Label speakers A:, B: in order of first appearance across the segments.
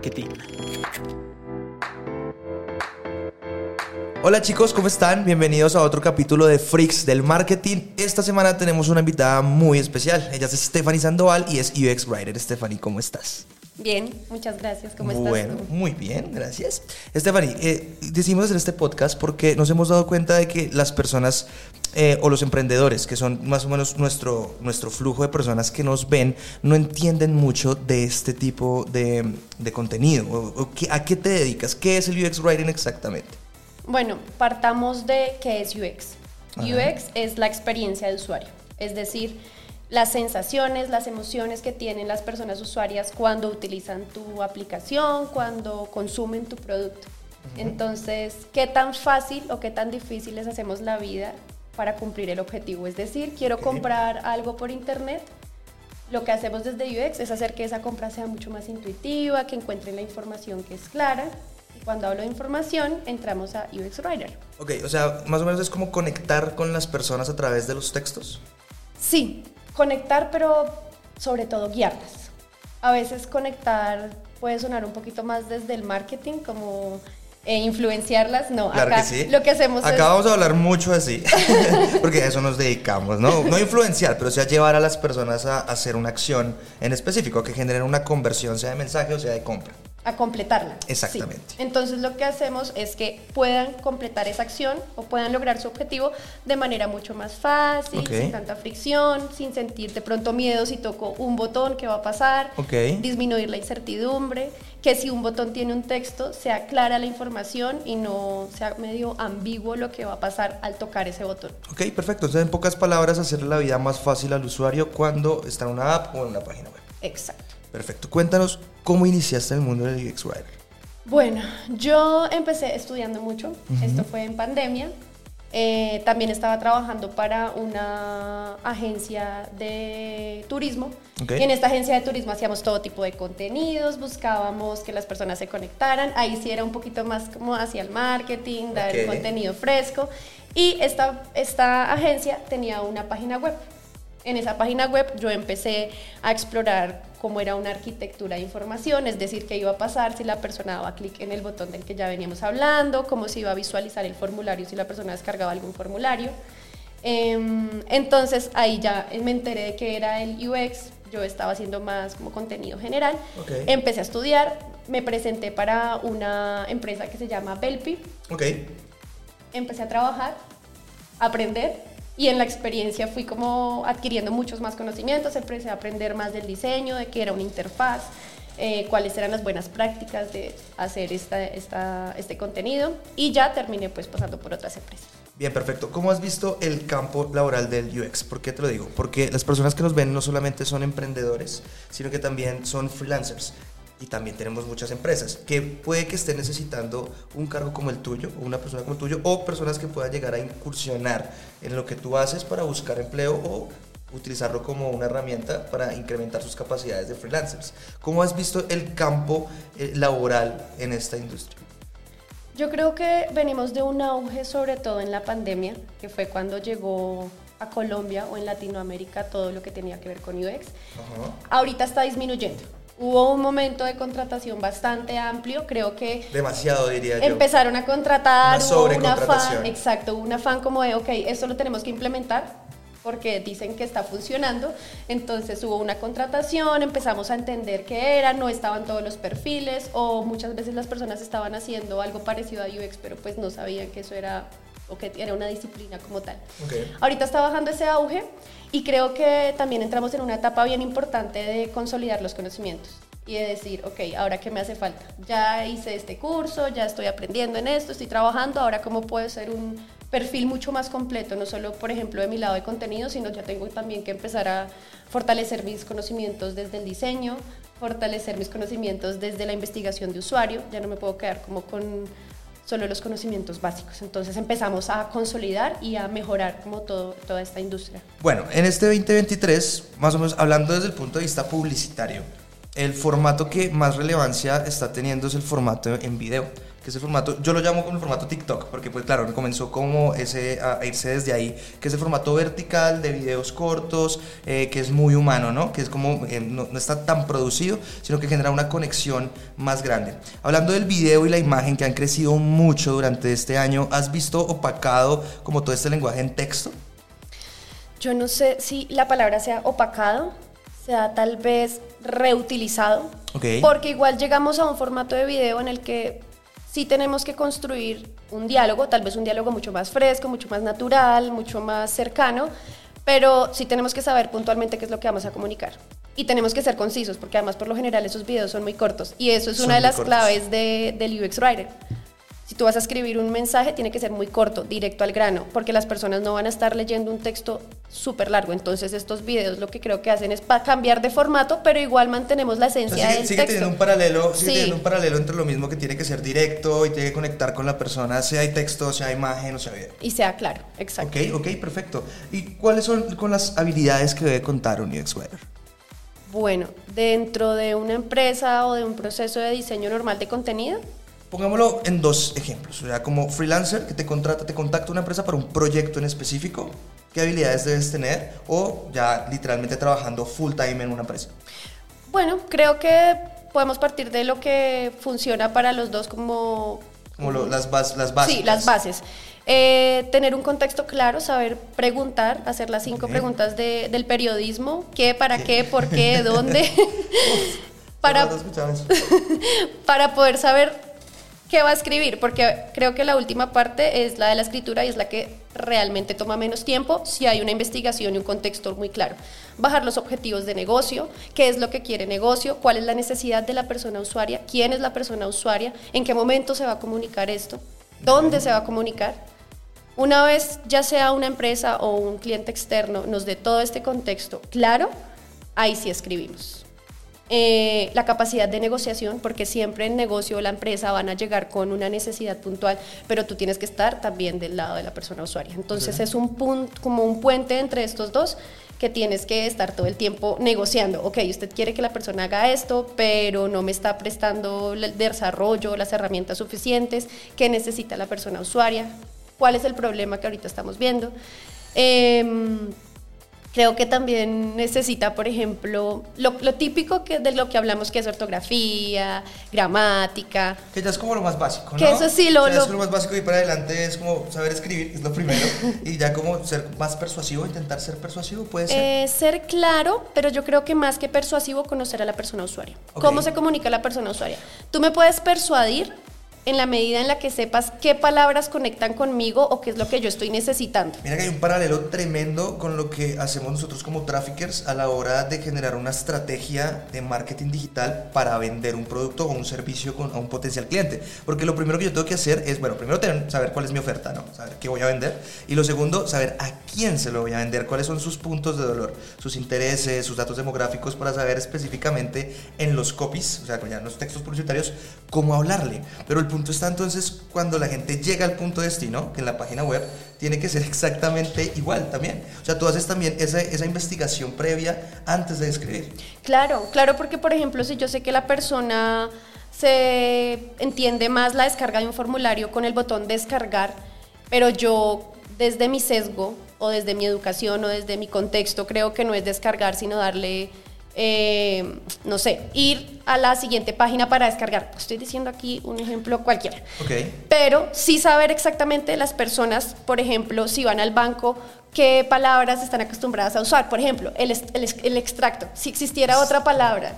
A: marketing.
B: Hola chicos, ¿cómo están? Bienvenidos a otro capítulo de Freaks del Marketing. Esta semana tenemos una invitada muy especial. Ella es Stephanie Sandoval y es UX Writer. Stephanie, ¿cómo estás?
C: Bien, muchas gracias. ¿Cómo estás?
B: Bueno, muy bien, gracias. Stephanie, eh, decidimos hacer este podcast porque nos hemos dado cuenta de que las personas eh, o los emprendedores, que son más o menos nuestro, nuestro flujo de personas que nos ven, no entienden mucho de este tipo de, de contenido. O, o ¿A qué te dedicas? ¿Qué es el UX Writing exactamente?
C: Bueno, partamos de qué es UX. Ajá. UX es la experiencia de usuario, es decir, las sensaciones, las emociones que tienen las personas usuarias cuando utilizan tu aplicación, cuando consumen tu producto. Uh -huh. Entonces, ¿qué tan fácil o qué tan difícil les hacemos la vida para cumplir el objetivo? Es decir, quiero okay. comprar algo por internet. Lo que hacemos desde UX es hacer que esa compra sea mucho más intuitiva, que encuentren la información que es clara. Y cuando hablo de información, entramos a UX Writer.
B: Ok, o sea, más o menos es como conectar con las personas a través de los textos.
C: Sí, conectar, pero sobre todo guiarlas. A veces conectar puede sonar un poquito más desde el marketing, como eh, influenciarlas. No,
B: claro
C: acá
B: que sí.
C: lo que hacemos
B: acá
C: es...
B: vamos a hablar mucho así, porque a eso nos dedicamos, ¿no? No influenciar, pero sí a llevar a las personas a hacer una acción en específico que generen una conversión, sea de mensaje o sea de compra
C: a completarla.
B: Exactamente.
C: Sí. Entonces lo que hacemos es que puedan completar esa acción o puedan lograr su objetivo de manera mucho más fácil,
B: okay.
C: sin tanta fricción, sin sentir de pronto miedo si toco un botón, qué va a pasar,
B: okay.
C: disminuir la incertidumbre, que si un botón tiene un texto, sea clara la información y no sea medio ambiguo lo que va a pasar al tocar ese botón.
B: Ok, perfecto. Entonces, en pocas palabras, hacerle la vida más fácil al usuario cuando está en una app o en una página web.
C: Exacto.
B: Perfecto. Cuéntanos cómo iniciaste en el mundo del UX Writer.
C: Bueno, yo empecé estudiando mucho. Uh -huh. Esto fue en pandemia. Eh, también estaba trabajando para una agencia de turismo.
B: Okay.
C: Y en esta agencia de turismo hacíamos todo tipo de contenidos, buscábamos que las personas se conectaran. Ahí sí era un poquito más como hacia el marketing, dar
B: okay.
C: contenido fresco. Y esta, esta agencia tenía una página web. En esa página web yo empecé a explorar cómo era una arquitectura de información, es decir, qué iba a pasar si la persona daba clic en el botón del que ya veníamos hablando, cómo se iba a visualizar el formulario si la persona descargaba algún formulario. Entonces ahí ya me enteré de que era el UX, yo estaba haciendo más como contenido general,
B: okay.
C: empecé a estudiar, me presenté para una empresa que se llama Belpi,
B: okay.
C: empecé a trabajar, a aprender y en la experiencia fui como adquiriendo muchos más conocimientos, empecé a aprender más del diseño, de qué era una interfaz, eh, cuáles eran las buenas prácticas de hacer esta, esta, este contenido y ya terminé pues pasando por otras empresas.
B: Bien, perfecto. ¿Cómo has visto el campo laboral del UX? ¿Por qué te lo digo? Porque las personas que nos ven no solamente son emprendedores, sino que también son freelancers y también tenemos muchas empresas que puede que estén necesitando un cargo como el tuyo o una persona como el tuyo o personas que puedan llegar a incursionar en lo que tú haces para buscar empleo o utilizarlo como una herramienta para incrementar sus capacidades de freelancers. ¿Cómo has visto el campo eh, laboral en esta industria?
C: Yo creo que venimos de un auge sobre todo en la pandemia, que fue cuando llegó a Colombia o en Latinoamérica todo lo que tenía que ver con UX.
B: -huh.
C: Ahorita está disminuyendo hubo un momento de contratación bastante amplio, creo que...
B: Demasiado, diría yo.
C: Empezaron a contratar,
B: una
C: hubo un afán, exacto, un afán como de, ok, esto lo tenemos que implementar porque dicen que está funcionando, entonces hubo una contratación, empezamos a entender qué era, no estaban todos los perfiles o muchas veces las personas estaban haciendo algo parecido a UX, pero pues no sabían que eso era o que era una disciplina como tal.
B: Okay.
C: Ahorita está bajando ese auge y creo que también entramos en una etapa bien importante de consolidar los conocimientos y de decir, ok, ahora qué me hace falta. Ya hice este curso, ya estoy aprendiendo en esto, estoy trabajando, ahora cómo puedo ser un perfil mucho más completo, no solo, por ejemplo, de mi lado de contenido, sino ya tengo también que empezar a fortalecer mis conocimientos desde el diseño, fortalecer mis conocimientos desde la investigación de usuario, ya no me puedo quedar como con solo los conocimientos básicos. Entonces empezamos a consolidar y a mejorar como todo, toda esta industria.
B: Bueno, en este 2023, más o menos hablando desde el punto de vista publicitario, el formato que más relevancia está teniendo es el formato en video. Que es el formato, yo lo llamo como el formato TikTok, porque pues claro, comenzó como ese, a irse desde ahí, que es el formato vertical de videos cortos, eh, que es muy humano, ¿no? Que es como, eh, no, no, está tan producido, sino que genera una conexión más grande. Hablando del video y la imagen que han crecido mucho durante este año, ¿has visto opacado como todo este lenguaje en texto?
C: Yo no sé si la palabra sea opacado, sea tal vez reutilizado,
B: okay.
C: porque igual llegamos a un formato de video en el que sí tenemos que construir un diálogo, tal vez un diálogo mucho más fresco, mucho más natural, mucho más cercano, pero sí tenemos que saber puntualmente qué es lo que vamos a comunicar. Y tenemos que ser concisos, porque además por lo general esos videos son muy cortos. Y eso es
B: Son
C: una de las
B: cortos.
C: claves de, del UX Writer. Si tú vas a escribir un mensaje, tiene que ser muy corto, directo al grano, porque las personas no van a estar leyendo un texto súper largo. Entonces estos videos lo que creo que hacen es pa- cambiar de formato, pero igual mantenemos la esencia
B: sigue,
C: del
B: sigue
C: texto.
B: teniendo un paralelo, sigue
C: Sí.
B: teniendo un paralelo entre lo mismo que tiene que ser directo y tiene que conectar con la persona, sea hay texto, sea imagen o sea video.
C: Y sea claro, exacto.
B: Ok, ok, perfecto. ¿Y cuáles son con las habilidades que debe contar un UX Writer?
C: Bueno, dentro de una empresa o de un proceso de diseño normal de contenido,
B: Pongámoslo en dos ejemplos. O sea, como freelancer que te contrata, te contacta una empresa para un proyecto en específico, ¿qué habilidades debes tener? O ya literalmente trabajando full time en una empresa.
C: bueno, creo que podemos partir de lo que funciona para los dos como...
B: Como lo- las, bas- las bases.
C: Sí, las bases. Eh, tener un contexto claro, saber preguntar, hacer las cinco preguntas de- del periodismo, qué, para
B: Sí.
C: qué, por qué, dónde, para,
B: ¿Has escuchado eso?
C: para poder saber qué va a escribir, porque creo que la última parte es la de la escritura y es la que realmente toma menos tiempo si hay una investigación y un contexto muy claro. Bajar los objetivos de negocio, qué es lo que quiere negocio, cuál es la necesidad de la persona usuaria, quién es la persona usuaria, en qué momento se va a comunicar esto, dónde se va a comunicar. Una vez ya sea una empresa o un cliente externo nos dé todo este contexto claro, ahí sí escribimos. Eh, la capacidad de negociación, porque siempre en negocio o la empresa van a llegar con una necesidad puntual, pero tú tienes que estar también del lado de la persona usuaria. Entonces es un punto, como un puente entre estos dos que tienes que estar todo el tiempo negociando. Ok, usted quiere que la persona haga esto, pero no me está prestando el desarrollo, las herramientas suficientes que necesita la persona usuaria. ¿Cuál es el problema que ahorita estamos viendo? Em, Creo que también necesita, por ejemplo, lo, lo típico que, de lo que hablamos, que es ortografía, gramática.
B: Que ya es como lo más básico, ¿no?
C: Que eso sí, lo-
B: O sea,
C: lo-
B: es lo más básico y para adelante es como saber escribir, es lo primero. y ya como ser más persuasivo, intentar ser persuasivo, puede ser.
C: Eh, ser claro, pero yo creo que más que persuasivo, conocer a la persona usuaria.
B: Ok.
C: ¿Cómo se comunica la persona usuaria? Tú me puedes persuadir en la medida en la que sepas qué palabras conectan conmigo o qué es lo que yo estoy necesitando.
B: Mira que hay un paralelo tremendo con lo que hacemos nosotros como traffickers a la hora de generar una estrategia de marketing digital para vender un producto o un servicio con, a un potencial cliente. Porque lo primero que yo tengo que hacer es, bueno, primero tener- saber cuál es mi oferta, ¿no? Saber qué voy a vender. Y lo segundo, saber a quién se lo voy a vender, cuáles son sus puntos de dolor, sus intereses, sus datos demográficos, para saber específicamente en los copies, o sea, en los textos publicitarios, cómo hablarle. Pero el punto está entonces cuando la gente llega al punto de destino, que en la página web tiene que ser exactamente igual también. O sea, tú haces también esa, esa investigación previa antes de escribir.
C: Claro, claro, porque por ejemplo, si yo sé que la persona se entiende más la descarga de un formulario con el botón descargar, pero yo desde mi sesgo o desde mi educación o desde mi contexto creo que no es descargar, sino darle, eh, no sé, ir a la siguiente página para descargar. Estoy diciendo aquí un ejemplo cualquiera. Pero sí saber exactamente las personas, por ejemplo, si van al banco, qué palabras están acostumbradas a usar. Por ejemplo, el, el, ex- el extracto. Si existiera otra palabra,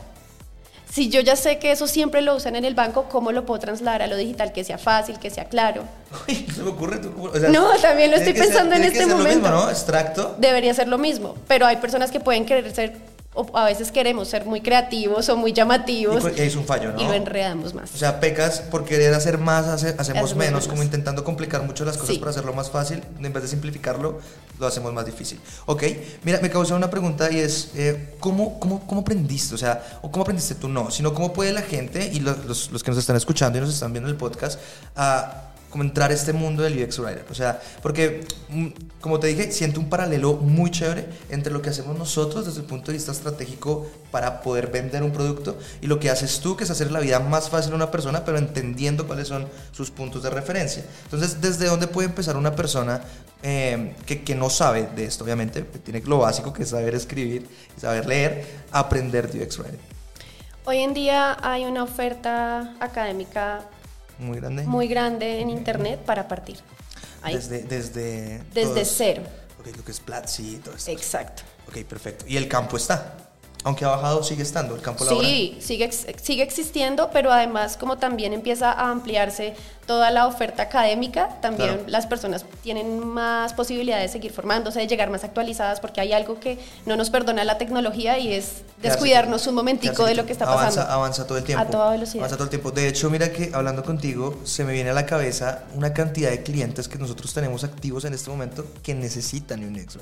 C: si yo ya sé que eso siempre lo usan en el banco, ¿cómo lo puedo trasladar a lo digital? Que sea fácil, que sea claro.
B: Uy, se me ocurre. tú- o sea,
C: No, también lo estoy
B: ser-
C: pensando en
B: tiene que
C: este
B: ser lo mismo,
C: momento.
B: ¿no? Extracto.
C: Debería ser lo mismo, pero hay personas que pueden querer ser, o a veces queremos ser muy creativos o muy llamativos
B: y es un fallo, ¿no?
C: y lo enredamos más.
B: O sea, pecas por querer hacer más, hace- hacemos
C: Hacemos
B: menos,
C: menos.
B: como intentando complicar mucho las cosas
C: Sí.
B: para hacerlo más fácil, en vez de simplificarlo, lo hacemos más difícil. Ok, mira, me causó una pregunta y es, eh, ¿cómo, cómo, ¿cómo aprendiste? O sea, o ¿cómo aprendiste tú? No, sino cómo puede la gente y los, los- los que nos están escuchando y nos están viendo en el podcast a como entrar a este mundo del UX Writer. O sea, porque, mm, como te dije, siento un paralelo muy chévere entre lo que hacemos nosotros desde el punto de vista estratégico para poder vender un producto y lo que haces tú, que es hacer la vida más fácil a una persona, pero entendiendo cuáles son sus puntos de referencia. Entonces, ¿desde dónde puede empezar una persona eh, que, que, no sabe de esto, obviamente, tiene lo básico que es saber escribir saber leer, aprender UX Writing.
C: Hoy en día hay una oferta académica
B: muy grande,
C: muy grande en Internet para partir.
B: Desde, desde,
C: desde cero.
B: Ok, lo que es Platzi y todo esto.
C: Exacto.
B: Ok, perfecto. ¿Y el campo está? Aunque ha bajado, sigue estando el campo laboral.
C: Sí, sigue, sigue existiendo, pero además como también empieza a ampliarse toda la oferta académica, también las personas tienen más posibilidades de seguir formándose, de llegar más actualizadas, porque hay algo que no nos perdona la tecnología y es descuidarnos un momentico de lo que está pasando.
B: Avanza, avanza todo el tiempo.
C: A toda velocidad.
B: Avanza todo el tiempo. De hecho, mira que hablando contigo, se me viene a la cabeza una cantidad de clientes que nosotros tenemos activos en este momento que necesitan un UX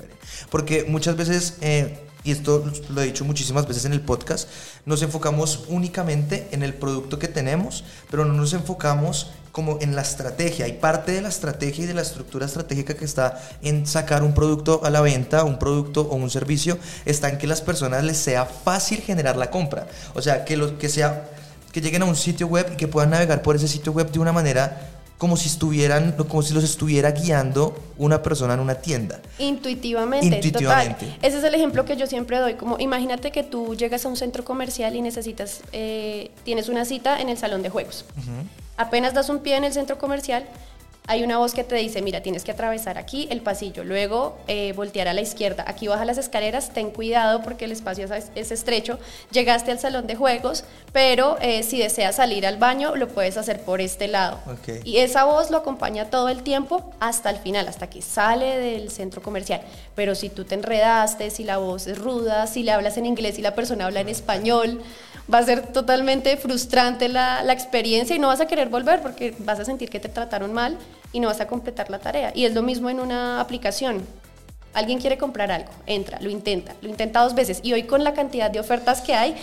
B: Porque muchas veces... Eh, y esto lo he dicho muchísimas veces en el podcast, nos enfocamos únicamente en el producto que tenemos, pero no nos enfocamos como en la estrategia. Y parte de la estrategia y de la estructura estratégica que está en sacar un producto a la venta, un producto o un servicio, está en que las personas les sea fácil generar la compra. O sea, que, lo, que, sea, que lleguen a un sitio web y que puedan navegar por ese sitio web de una manera como si estuvieran, como si los estuviera guiando una persona en una tienda.
C: Intuitivamente. Intuitivamente. Ese es el ejemplo que yo siempre doy. Como imagínate que tú llegas a un centro comercial y necesitas, eh, tienes una cita en el salón de juegos. Apenas das un pie en el centro comercial, hay una voz que te dice, mira, tienes que atravesar aquí el pasillo, luego eh, voltear a la izquierda, aquí baja las escaleras, ten cuidado porque el espacio es, estrecho, llegaste al salón de juegos, pero eh, si deseas salir al baño, lo puedes hacer por este lado. Y esa voz lo acompaña todo el tiempo hasta el final, hasta que sale del centro comercial. Pero si tú te enredaste, si la voz es ruda, si le hablas en inglés y la persona habla en español, va a ser totalmente frustrante la, la, experiencia y no vas a querer volver porque vas a sentir que te trataron mal y no vas a completar la tarea. Y es lo mismo en una aplicación. Alguien quiere comprar algo, entra, lo intenta, lo intenta dos veces y hoy con la cantidad de ofertas que hay,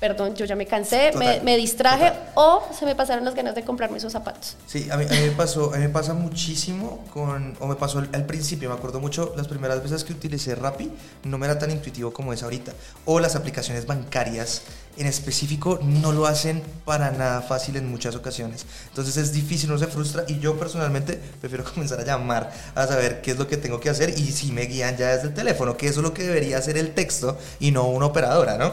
C: perdón, yo ya me cansé, me, distraje o se me pasaron las ganas de comprarme esos zapatos.
B: Sí, a mí, me pasó, a mí me pasa muchísimo con, o me pasó al, principio, me acuerdo mucho las primeras veces que utilicé Rappi, no me era tan intuitivo como es ahorita. O las aplicaciones bancarias en específico no lo hacen para nada fácil en muchas ocasiones. Entonces es difícil, no se frustra y yo personalmente prefiero comenzar a llamar a saber qué es lo que tengo que hacer y si me guían ya desde el teléfono, que eso es lo que debería hacer el texto y no una operadora, ¿no?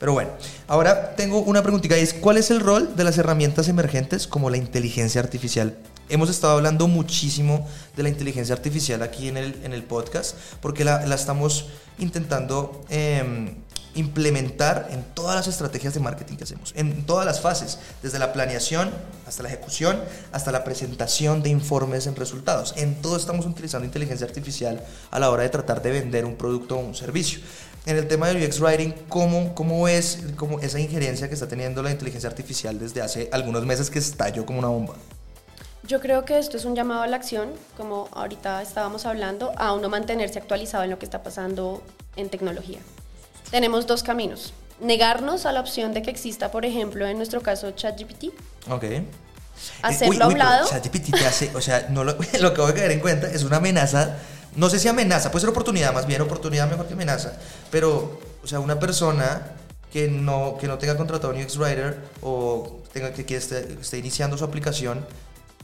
B: Pero bueno, ahora tengo una preguntita y es, ¿cuál es el rol de las herramientas emergentes como la inteligencia artificial? Hemos estado hablando muchísimo de la inteligencia artificial aquí en el, en el podcast porque la, la estamos intentando eh, implementar en todas las estrategias de marketing que hacemos, en todas las fases, desde la planeación hasta la ejecución, hasta la presentación de informes en resultados. En todo estamos utilizando inteligencia artificial a la hora de tratar de vender un producto o un servicio en el tema del UX Writing, ¿cómo, cómo es cómo esa injerencia que está teniendo la inteligencia artificial desde hace algunos meses que estalló como una bomba?
C: Yo creo que esto es un llamado a la acción, como ahorita estábamos hablando, a uno mantenerse actualizado en lo que está pasando en tecnología. Tenemos dos caminos. Negarnos a la opción de que exista, por ejemplo, en nuestro caso, ChatGPT.
B: Ok.
C: Hacerlo a un lado.
B: ChatGPT te hace, o sea, no lo, lo que voy a caer en cuenta es una amenaza no sé si amenaza, puede ser oportunidad más bien, oportunidad mejor que amenaza, pero, o sea, una persona que no, que no tenga contratado un UX Writer o tenga que, que esté, esté, iniciando su aplicación,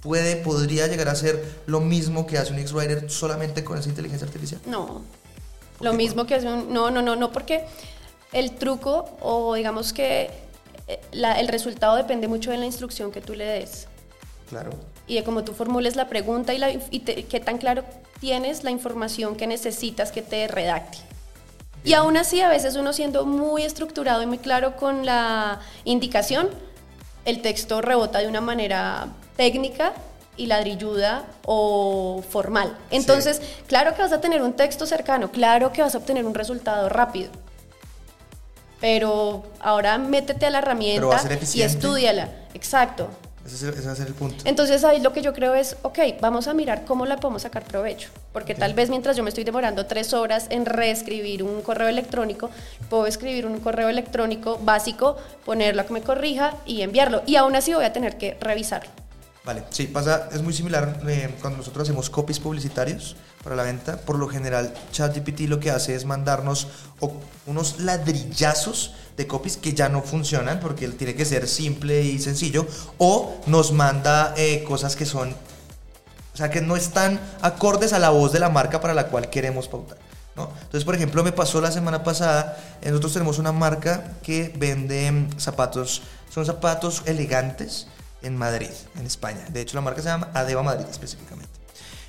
B: puede, podría llegar a hacer lo mismo que hace un UX Writer solamente con esa inteligencia artificial.
C: No, lo mismo que hace un... No, no, no, no, porque el truco o digamos que eh, el resultado depende mucho de la instrucción que tú le des.
B: Claro.
C: Y de cómo tú formules la pregunta y, la, y qué tan claro tienes la información que necesitas que te redacte. Y aún así, a veces uno siendo muy estructurado y muy claro con la indicación, el texto rebota de una manera técnica y ladrilluda o formal. Entonces, claro que vas a tener un texto cercano, claro que vas a obtener un resultado rápido. Pero ahora métete a la herramienta y estudiala. Exacto.
B: Ese, va a ser el punto.
C: Entonces ahí lo que yo creo es, ok, vamos a mirar cómo la podemos sacar provecho. Porque tal vez mientras yo me estoy demorando tres horas en reescribir un correo electrónico, puedo escribir un correo electrónico básico, ponerlo a que me corrija y enviarlo. Y aún así voy a tener que revisarlo.
B: Vale, sí, pasa, es muy similar eh, cuando nosotros hacemos copies publicitarios para la venta. Por lo general, ChatGPT lo que hace es mandarnos unos ladrillazos de copies que ya no funcionan porque tiene que ser simple y sencillo, o nos manda eh, cosas que son, o sea, que no están acordes a la voz de la marca para la cual queremos pautar. ¿no? Entonces, por ejemplo, me pasó la semana pasada, eh, nosotros tenemos una marca que vende mm, zapatos, son zapatos elegantes en Madrid, en España. De hecho, la marca se llama Adeva Madrid específicamente.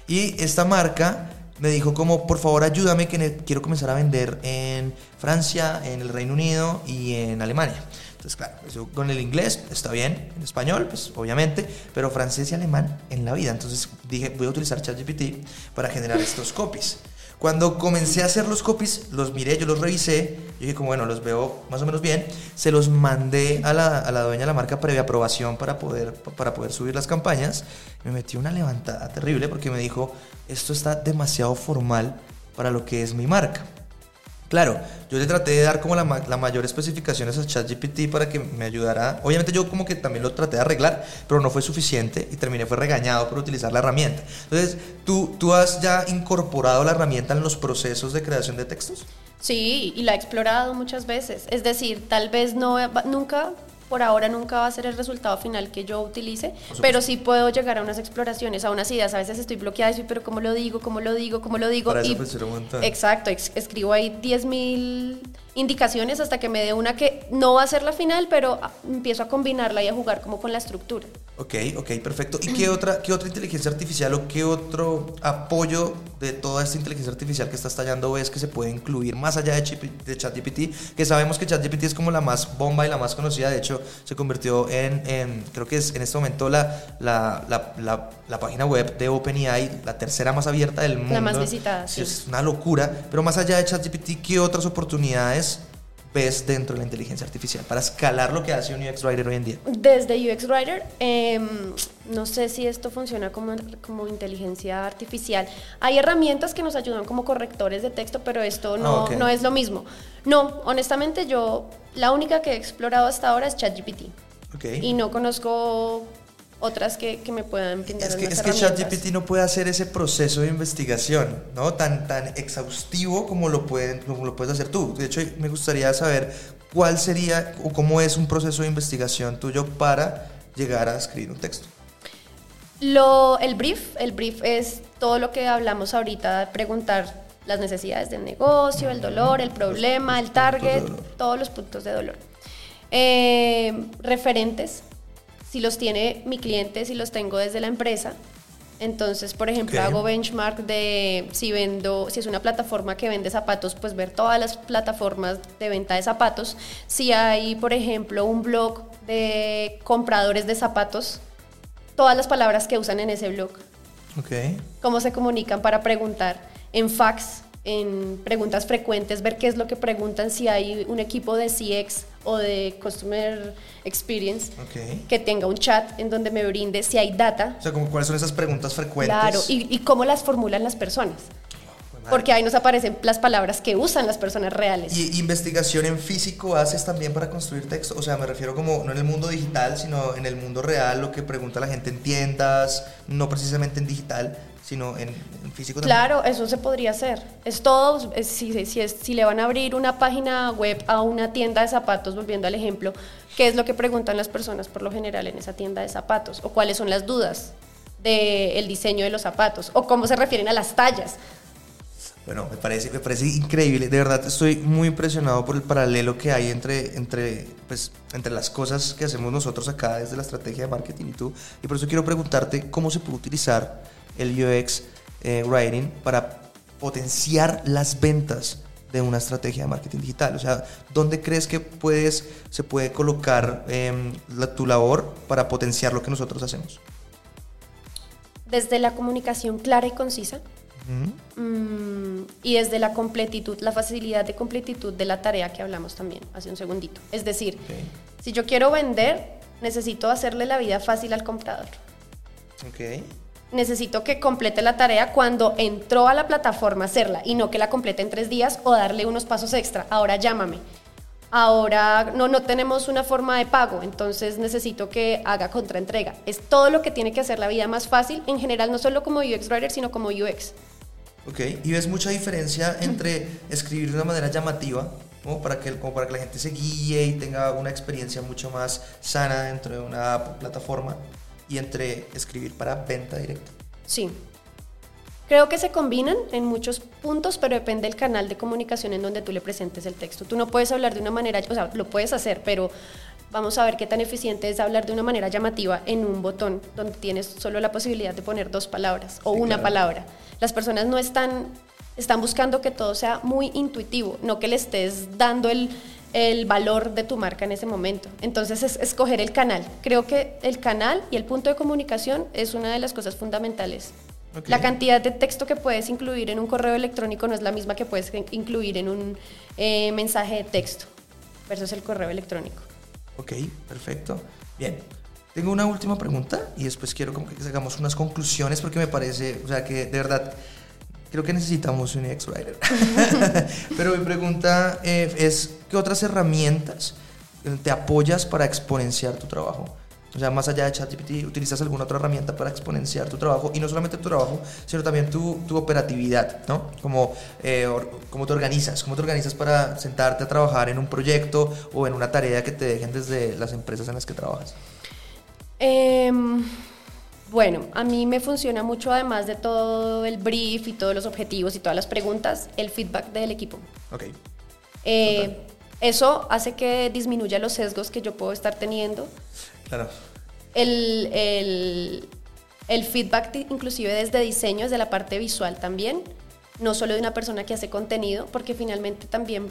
B: Y esta marca me dijo como, por favor, ayúdame que quiero comenzar a vender en Francia, en el Reino Unido y en Alemania. Entonces, claro, eso con el inglés está bien, en español, pues obviamente, pero francés y alemán en la vida. Entonces dije, voy a utilizar ChatGPT para generar estos copies. Cuando comencé a hacer los copies, los miré, yo los revisé, yo dije como bueno, los veo más o menos bien, se los mandé a la, a la dueña de la marca previa aprobación para poder, para poder subir las campañas. Me metí una levantada terrible porque me dijo, esto está demasiado formal para lo que es mi marca. Claro, yo le traté de dar como la, ma- la mayor especificaciones a ChatGPT para que me ayudara. Obviamente yo como que también lo traté de arreglar, pero no fue suficiente y terminé fue regañado por utilizar la herramienta. Entonces, ¿tú, ¿tú has ya incorporado la herramienta en los procesos de creación de textos?
C: Sí, y la he explorado muchas veces. Es decir, tal vez no nunca, por ahora nunca va a ser el resultado final que yo utilice, pero sí puedo llegar a unas exploraciones, a unas ideas. A veces estoy bloqueada y soy, pero ¿cómo lo digo? ¿Cómo lo digo? ¿Cómo lo digo?
B: Para eso
C: y,
B: pues.
C: Exacto, ex- escribo ahí 10.000 indicaciones hasta que me dé una que no va a ser la final, pero empiezo a combinarla y a jugar como con la estructura.
B: Ok, ok, perfecto. ¿Y qué otra, qué otra inteligencia artificial o qué otro apoyo de toda esta inteligencia artificial que está estallando ves que se puede incluir más allá de, de ChatGPT? Que sabemos que ChatGPT es como la más bomba y la más conocida. De hecho, se convirtió en, en- creo que es en este momento la, la, la, la- la página web de OpenAI, la tercera más abierta del mundo.
C: más visitada, sí.
B: Es una locura. Pero más allá de ChatGPT, ¿qué otras oportunidades ves dentro de la inteligencia artificial para escalar lo que hace un UX Writer hoy en día?
C: Desde UX Writer, em, no sé si esto funciona como, como inteligencia artificial. Hay herramientas que nos ayudan como correctores de texto, pero esto no,
B: Ah,
C: no es lo mismo. No, honestamente yo, la única que he explorado hasta ahora es ChatGPT. Y no conozco otras que, que me puedan brindar
B: Es que, es que. ChatGPT no puede hacer ese proceso de investigación, ¿no? Tan, tan exhaustivo como lo, pueden, como lo puedes hacer tú. De hecho, me gustaría saber cuál sería o cómo es un proceso de investigación tuyo para llegar a escribir un texto.
C: Lo, el brief, el brief es todo lo que hablamos ahorita, preguntar las necesidades del negocio, el dolor, el problema, el target, todos los puntos de dolor. Eh, referentes, si los tiene mi cliente, si los tengo desde la empresa. Entonces, por ejemplo, hago benchmark de si vendo, si es una plataforma que vende zapatos, pues ver todas las plataformas de venta de zapatos. Si hay, por ejemplo, un blog de compradores de zapatos, todas las palabras que usan en ese blog,
B: Ok.
C: cómo se comunican para preguntar en fax, en preguntas frecuentes, ver qué es lo que preguntan, si hay un equipo de CX o de Customer Experience
B: Ok.
C: que tenga un chat en donde me brinde si hay data,
B: O sea, como cuáles son esas preguntas frecuentes.
C: claro, y, y cómo las formulan las personas. Porque ahí nos aparecen las palabras que usan las personas reales.
B: ¿Y investigación en físico haces también para construir texto? O sea, me refiero como no en el mundo digital, sino en el mundo real, lo que pregunta la gente en tiendas, no precisamente en digital, sino en, en físico también.
C: Claro, eso se podría hacer. Es todo, es- si, si, es- si le van a abrir una página web a una tienda de zapatos, volviendo al ejemplo, ¿qué es lo que preguntan las personas por lo general en esa tienda de zapatos? ¿O cuáles son las dudas del diseño de los zapatos? ¿O cómo se refieren a las tallas?
B: Bueno, me parece, me parece increíble. De verdad, estoy muy impresionado por el paralelo que hay entre, entre, pues, entre las cosas que hacemos nosotros acá desde la estrategia de marketing y tú. Y por eso quiero preguntarte cómo se puede utilizar el UX eh, Writing para potenciar las ventas de una estrategia de marketing digital. O sea, ¿dónde crees que puedes, se puede colocar em, la- tu labor para potenciar lo que nosotros hacemos?
C: Desde la comunicación clara y concisa mm, y desde la completitud, la facilidad de completitud de la tarea que hablamos también hace un segundito. Es decir, si yo quiero vender, necesito hacerle la vida fácil al comprador.
B: Ok.
C: Necesito que complete la tarea cuando entró a la plataforma hacerla y no que la complete en tres días o darle unos pasos extra. Ahora llámame. ahora no, no tenemos una forma de pago, entonces necesito que haga contraentrega. Es todo lo que tiene que hacer la vida más fácil, en general, no solo como UX Writer, sino como UX.
B: Ok, y ves mucha diferencia entre escribir de una manera llamativa, como para, que, como para que la gente se guíe y tenga una experiencia mucho más sana dentro de una plataforma, y entre escribir para venta directa.
C: Sí. Creo que se combinan en muchos puntos, pero depende del canal de comunicación en donde tú le presentes el texto. Tú no puedes hablar de una manera, o sea, lo puedes hacer, pero vamos a ver qué tan eficiente es hablar de una manera llamativa en un botón donde tienes solo la posibilidad de poner dos palabras o
B: Sí,
C: una
B: claro.
C: palabra. Las personas no están, están buscando que todo sea muy intuitivo, no que le estés dando el, el valor de tu marca en ese momento. Entonces es escoger el canal. Creo que el canal y el punto de comunicación es una de las cosas fundamentales.
B: Ok.
C: La cantidad de texto que puedes incluir en un correo electrónico no es la misma que puedes incluir en un eh, mensaje de texto versus el correo electrónico.
B: Ok, perfecto. Bien. Tengo una última pregunta y después quiero como que hagamos unas conclusiones porque me parece, o sea, que de verdad creo que necesitamos un UX Writer. Pero mi pregunta eh, es, ¿qué otras herramientas eh, te apoyas para exponenciar tu trabajo? O sea, más allá de ChatGPT, ¿utilizas alguna otra herramienta para exponenciar tu trabajo? Y no solamente tu trabajo, sino también tu, tu operatividad, ¿no? Como, eh, or- cómo te organizas, cómo te organizas para sentarte a trabajar en un proyecto o en una tarea que te dejen desde las empresas en las que trabajas.
C: Em, bueno, a mí me funciona mucho, además de todo el brief y todos los objetivos y todas las preguntas, el feedback del equipo.
B: Ok.
C: Eh, eso hace que disminuya los sesgos que yo puedo estar teniendo.
B: Claro.
C: El, el- el feedback inclusive desde diseño, desde la parte visual también, no solo de una persona que hace contenido, porque finalmente también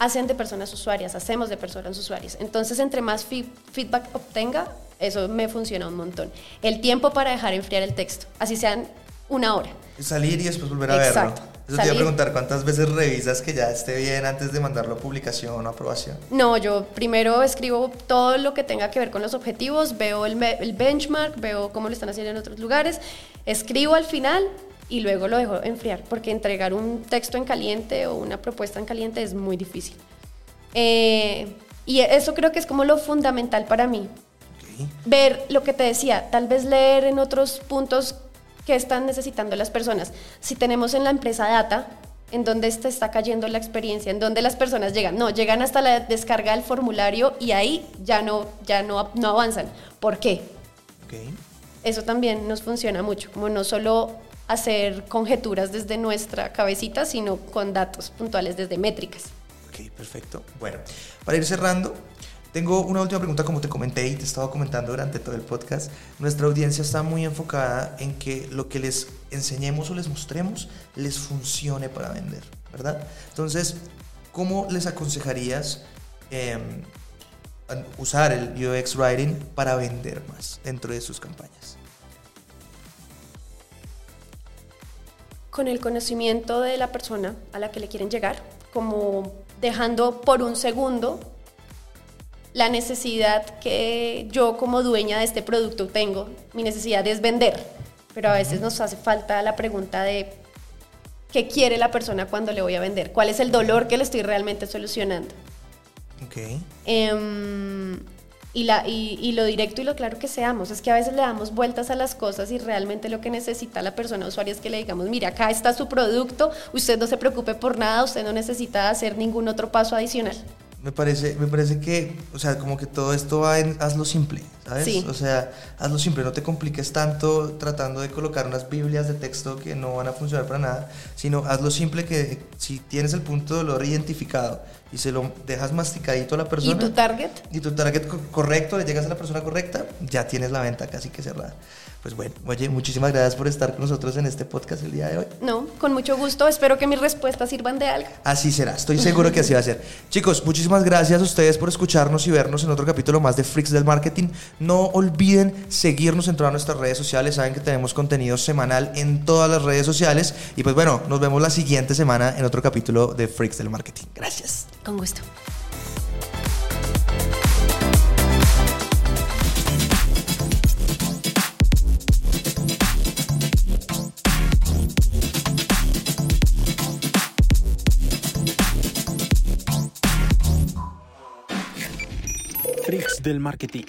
C: hacen de personas usuarias, hacemos de personas usuarias. Entonces, entre más feedback obtenga, eso me funciona un montón. El tiempo para dejar enfriar el texto, así sean una hora.
B: Salir y después volver a
C: Exacto.
B: verlo. Eso te iba a preguntar, ¿cuántas veces revisas que ya esté bien antes de mandarlo a publicación o aprobación?
C: No, yo primero escribo todo lo que tenga que ver con los objetivos, veo el, el benchmark, veo cómo lo están haciendo en otros lugares, escribo al final y luego lo dejo enfriar, porque entregar un texto en caliente o una propuesta en caliente es muy difícil. Eh, y eso creo que es como lo fundamental para mí, ver lo que te decía, tal vez leer en otros puntos que están necesitando las personas. Si tenemos en la empresa data, en donde te está cayendo la experiencia, en donde las personas llegan, no, llegan hasta la descarga del formulario y ahí ya no, ya no, no avanzan. ¿Por qué?
B: Ok.
C: Eso también nos funciona mucho, como no solo hacer conjeturas desde nuestra cabecita, sino con datos puntuales desde métricas.
B: Ok, perfecto. Bueno, para ir cerrando, tengo una última pregunta, como te comenté y te estaba comentando durante todo el podcast. Nuestra audiencia está muy enfocada en que lo que les enseñemos o les mostremos les funcione para vender, ¿verdad? Entonces, ¿cómo les aconsejarías em, usar el UX Writing para vender más dentro de sus campañas?
C: con el conocimiento de la persona a la que le quieren llegar, como dejando por un segundo la necesidad que yo como dueña de este producto tengo. Mi necesidad es vender, pero a veces nos hace falta la pregunta de qué quiere la persona cuando le voy a vender, cuál es el dolor que le estoy realmente solucionando.
B: Ok.
C: Em, y, la, y, y lo directo y lo claro que seamos. Es que a veces le damos vueltas a las cosas y realmente lo que necesita la persona usuaria es que le digamos, mire, acá está su producto, usted no se preocupe por nada, usted no necesita hacer ningún otro paso adicional.
B: Me parece, me parece que, o sea, como que todo esto va en hazlo simple, ¿sabes?
C: Sí.
B: O sea, hazlo simple, no te compliques tanto tratando de colocar unas biblias de texto que no van a funcionar para nada, sino hazlo simple que si tienes el punto de dolor identificado y se lo dejas masticadito a la
C: ¿Y
B: persona
C: tu target?
B: y tu target co- correcto, le llegas a la persona correcta, ya tienes la venta casi que cerrada. Pues bueno, oye, muchísimas gracias por estar con nosotros en este podcast el día de hoy.
C: No, con mucho gusto. Espero que mis respuestas sirvan de algo.
B: Así será, estoy seguro que así va a ser. Chicos, muchísimas gracias a ustedes por escucharnos y vernos en otro capítulo más de Freaks del Marketing. No olviden seguirnos en todas nuestras redes sociales. Saben que tenemos contenido semanal en todas las redes sociales. Y pues bueno, nos vemos la siguiente semana en otro capítulo de Freaks del Marketing. Gracias.
C: Con gusto.
A: Freaks del marketing.